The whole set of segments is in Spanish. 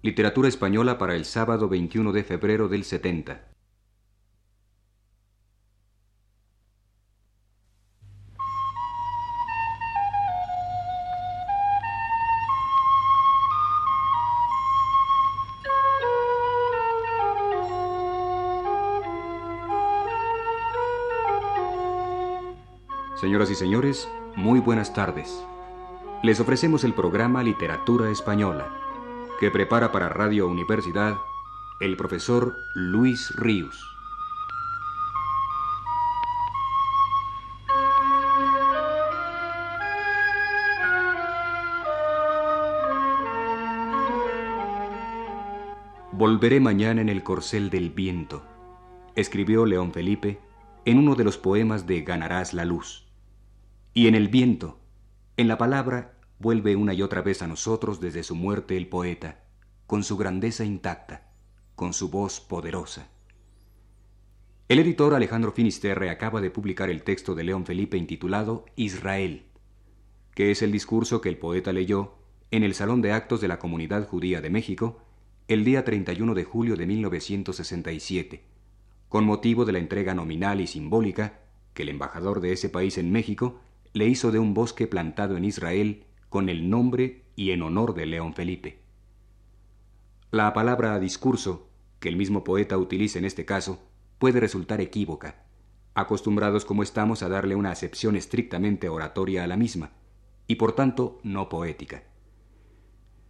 Literatura española para el sábado 21 de febrero del 70. Señoras y señores, muy buenas tardes. Les ofrecemos el programa Literatura Española, que prepara para Radio Universidad el profesor Luis Ríos. Volveré mañana en el corcel del viento, escribió León Felipe en uno de los poemas de Ganarás la luz. Y en el viento, en la palabra, vuelve una y otra vez a nosotros desde su muerte el poeta, con su grandeza intacta, con su voz poderosa. El editor Alejandro Finisterre acaba de publicar el texto de León Felipe intitulado Israel, que es el discurso que el poeta leyó en el Salón de Actos de la Comunidad Judía de México el día 31 de julio de 1967, con motivo de la entrega nominal y simbólica que el embajador de ese país en México le hizo de un bosque plantado en Israel con el nombre y en honor de León Felipe. La palabra discurso, que el mismo poeta utiliza en este caso, puede resultar equívoca, acostumbrados como estamos a darle una acepción estrictamente oratoria a la misma, y por tanto no poética.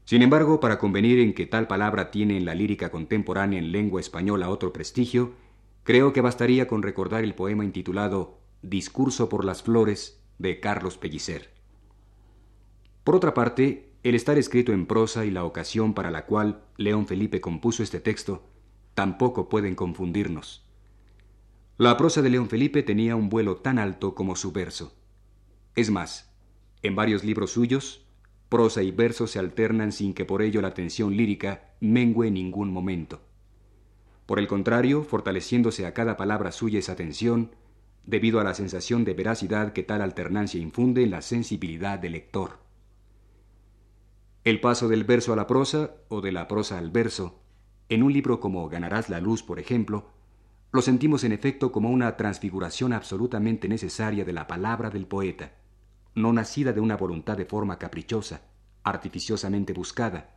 Sin embargo, para convenir en que tal palabra tiene en la lírica contemporánea en lengua española otro prestigio, creo que bastaría con recordar el poema intitulado Discurso por las Flores de Carlos Pellicer. Por otra parte, el estar escrito en prosa y la ocasión para la cual León Felipe compuso este texto tampoco pueden confundirnos. La prosa de León Felipe tenía un vuelo tan alto como su verso. Es más, en varios libros suyos, prosa y verso se alternan sin que por ello la tensión lírica mengue en ningún momento. Por el contrario, fortaleciéndose a cada palabra suya esa tensión, debido a la sensación de veracidad que tal alternancia infunde en la sensibilidad del lector. El paso del verso a la prosa o de la prosa al verso, en un libro como Ganarás la luz, por ejemplo, lo sentimos en efecto como una transfiguración absolutamente necesaria de la palabra del poeta, no nacida de una voluntad de forma caprichosa, artificiosamente buscada,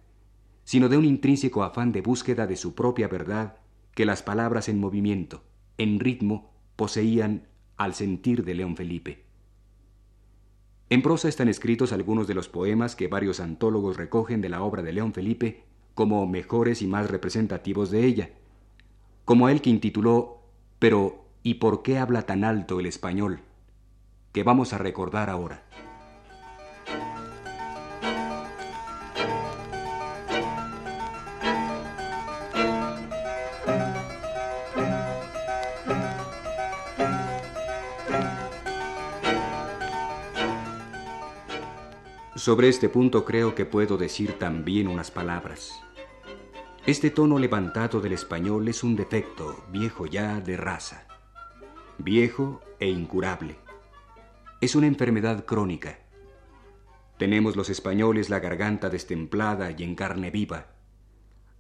sino de un intrínseco afán de búsqueda de su propia verdad que las palabras en movimiento, en ritmo, poseían al sentir de León Felipe. En prosa están escritos algunos de los poemas que varios antólogos recogen de la obra de León Felipe como mejores y más representativos de ella, como el que intituló Pero ¿y por qué habla tan alto el español? que vamos a recordar ahora. Sobre este punto creo que puedo decir también unas palabras. Este tono levantado del español es un defecto, viejo ya de raza, viejo e incurable. Es una enfermedad crónica. Tenemos los españoles la garganta destemplada y en carne viva.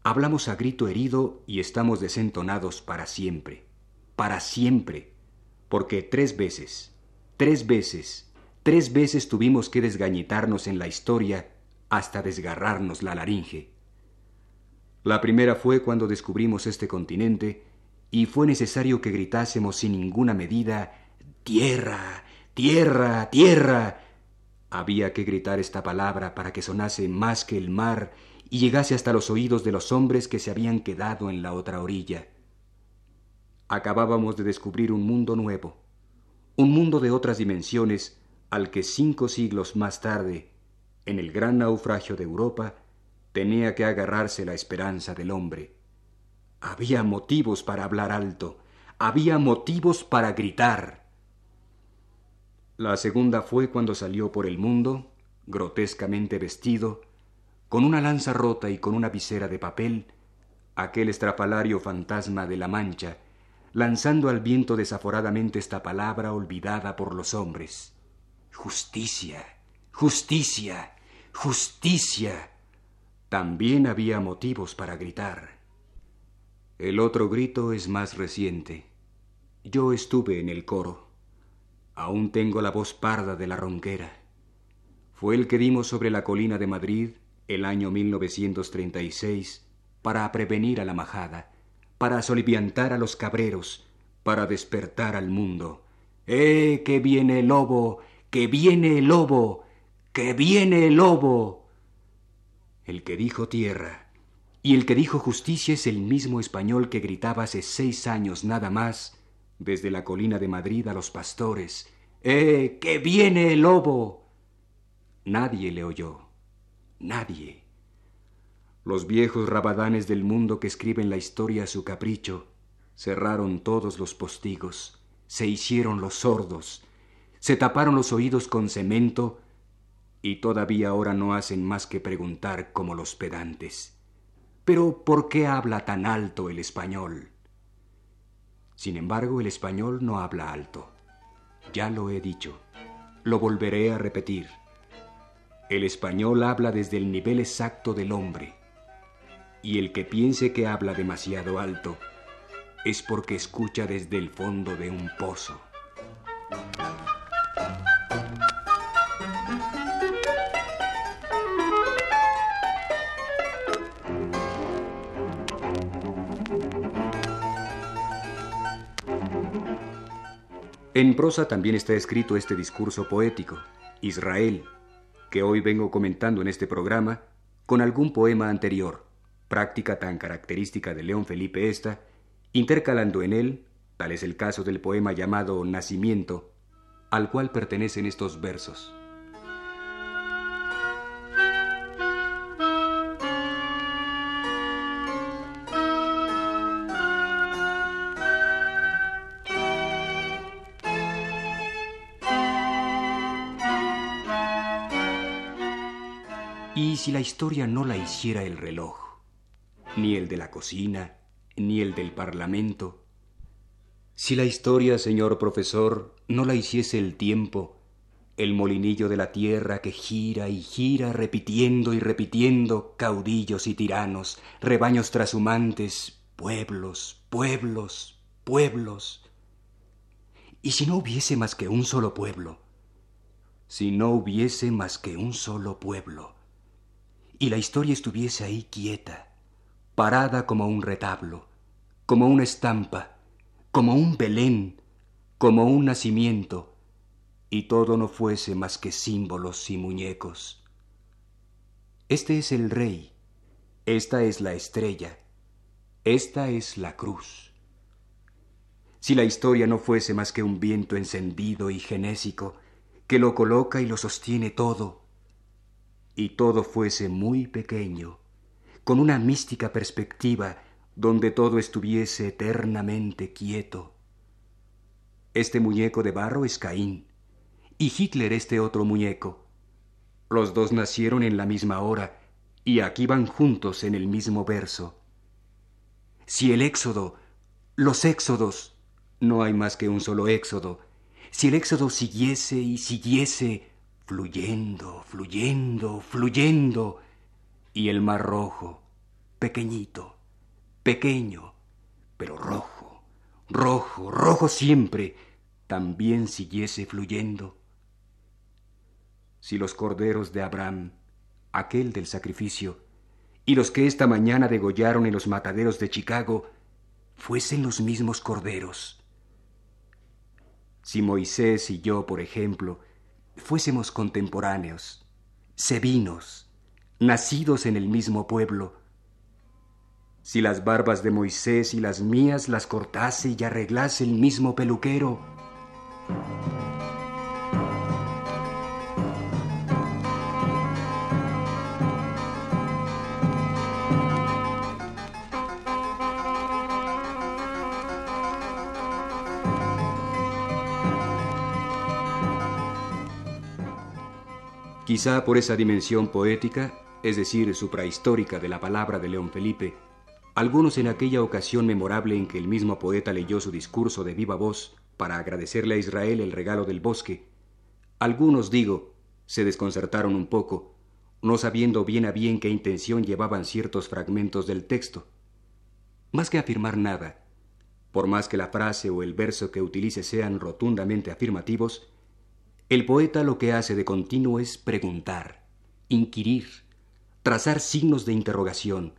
Hablamos a grito herido y estamos desentonados para siempre, para siempre, porque tres veces, tres veces, Tres veces tuvimos que desgañitarnos en la historia hasta desgarrarnos la laringe. La primera fue cuando descubrimos este continente y fue necesario que gritásemos sin ninguna medida Tierra, tierra, tierra. Había que gritar esta palabra para que sonase más que el mar y llegase hasta los oídos de los hombres que se habían quedado en la otra orilla. Acabábamos de descubrir un mundo nuevo, un mundo de otras dimensiones al que cinco siglos más tarde, en el gran naufragio de Europa, tenía que agarrarse la esperanza del hombre. Había motivos para hablar alto, había motivos para gritar. La segunda fue cuando salió por el mundo, grotescamente vestido, con una lanza rota y con una visera de papel, aquel estrafalario fantasma de la Mancha, lanzando al viento desaforadamente esta palabra olvidada por los hombres. Justicia, justicia, justicia. también había motivos para gritar. El otro grito es más reciente. Yo estuve en el coro. Aún tengo la voz parda de la ronquera. Fue el que dimos sobre la colina de Madrid el año 1936 para prevenir a la majada, para soliviantar a los cabreros, para despertar al mundo. ¡Eh, que viene el lobo! ¡Que viene el lobo! ¡Que viene el lobo! El que dijo tierra y el que dijo justicia es el mismo español que gritaba hace seis años nada más desde la colina de Madrid a los pastores. ¡Eh, que viene el lobo! Nadie le oyó. Nadie. Los viejos rabadanes del mundo que escriben la historia a su capricho cerraron todos los postigos, se hicieron los sordos, se taparon los oídos con cemento y todavía ahora no hacen más que preguntar como los pedantes. Pero ¿por qué habla tan alto el español? Sin embargo, el español no habla alto. Ya lo he dicho. Lo volveré a repetir. El español habla desde el nivel exacto del hombre. Y el que piense que habla demasiado alto es porque escucha desde el fondo de un pozo. En prosa también está escrito este discurso poético, Israel, que hoy vengo comentando en este programa con algún poema anterior, práctica tan característica de León Felipe esta, intercalando en él, tal es el caso del poema llamado Nacimiento, al cual pertenecen estos versos. ¿Y si la historia no la hiciera el reloj? Ni el de la cocina, ni el del Parlamento. Si la historia, señor profesor, no la hiciese el tiempo, el molinillo de la tierra que gira y gira repitiendo y repitiendo caudillos y tiranos, rebaños trashumantes, pueblos, pueblos, pueblos. Y si no hubiese más que un solo pueblo, si no hubiese más que un solo pueblo, y la historia estuviese ahí quieta, parada como un retablo, como una estampa, como un Belén, como un nacimiento, y todo no fuese más que símbolos y muñecos. Este es el rey, esta es la estrella, esta es la cruz. Si la historia no fuese más que un viento encendido y genésico, que lo coloca y lo sostiene todo, y todo fuese muy pequeño, con una mística perspectiva donde todo estuviese eternamente quieto. Este muñeco de barro es Caín, y Hitler este otro muñeco. Los dos nacieron en la misma hora, y aquí van juntos en el mismo verso. Si el éxodo, los éxodos, no hay más que un solo éxodo, si el éxodo siguiese y siguiese, fluyendo, fluyendo, fluyendo, y el mar rojo, pequeñito, pequeño, pero rojo, rojo, rojo siempre, también siguiese fluyendo. Si los corderos de Abraham, aquel del sacrificio, y los que esta mañana degollaron en los mataderos de Chicago, fuesen los mismos corderos. Si Moisés y yo, por ejemplo, fuésemos contemporáneos, sevinos, nacidos en el mismo pueblo, si las barbas de Moisés y las mías las cortase y arreglase el mismo peluquero, Quizá por esa dimensión poética, es decir, suprahistórica de la palabra de León Felipe, algunos en aquella ocasión memorable en que el mismo poeta leyó su discurso de viva voz para agradecerle a Israel el regalo del bosque, algunos, digo, se desconcertaron un poco, no sabiendo bien a bien qué intención llevaban ciertos fragmentos del texto. Más que afirmar nada, por más que la frase o el verso que utilice sean rotundamente afirmativos, el poeta lo que hace de continuo es preguntar, inquirir, trazar signos de interrogación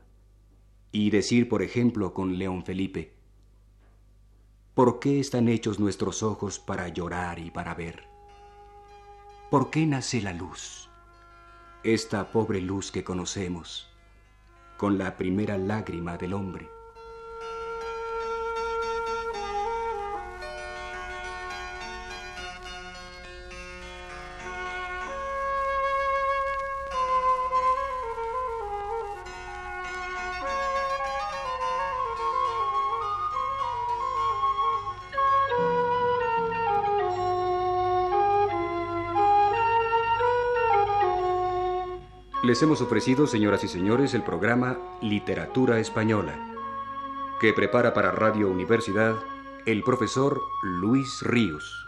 y decir, por ejemplo, con León Felipe, ¿por qué están hechos nuestros ojos para llorar y para ver? ¿Por qué nace la luz? Esta pobre luz que conocemos, con la primera lágrima del hombre. Les hemos ofrecido, señoras y señores, el programa Literatura Española, que prepara para Radio Universidad el profesor Luis Ríos.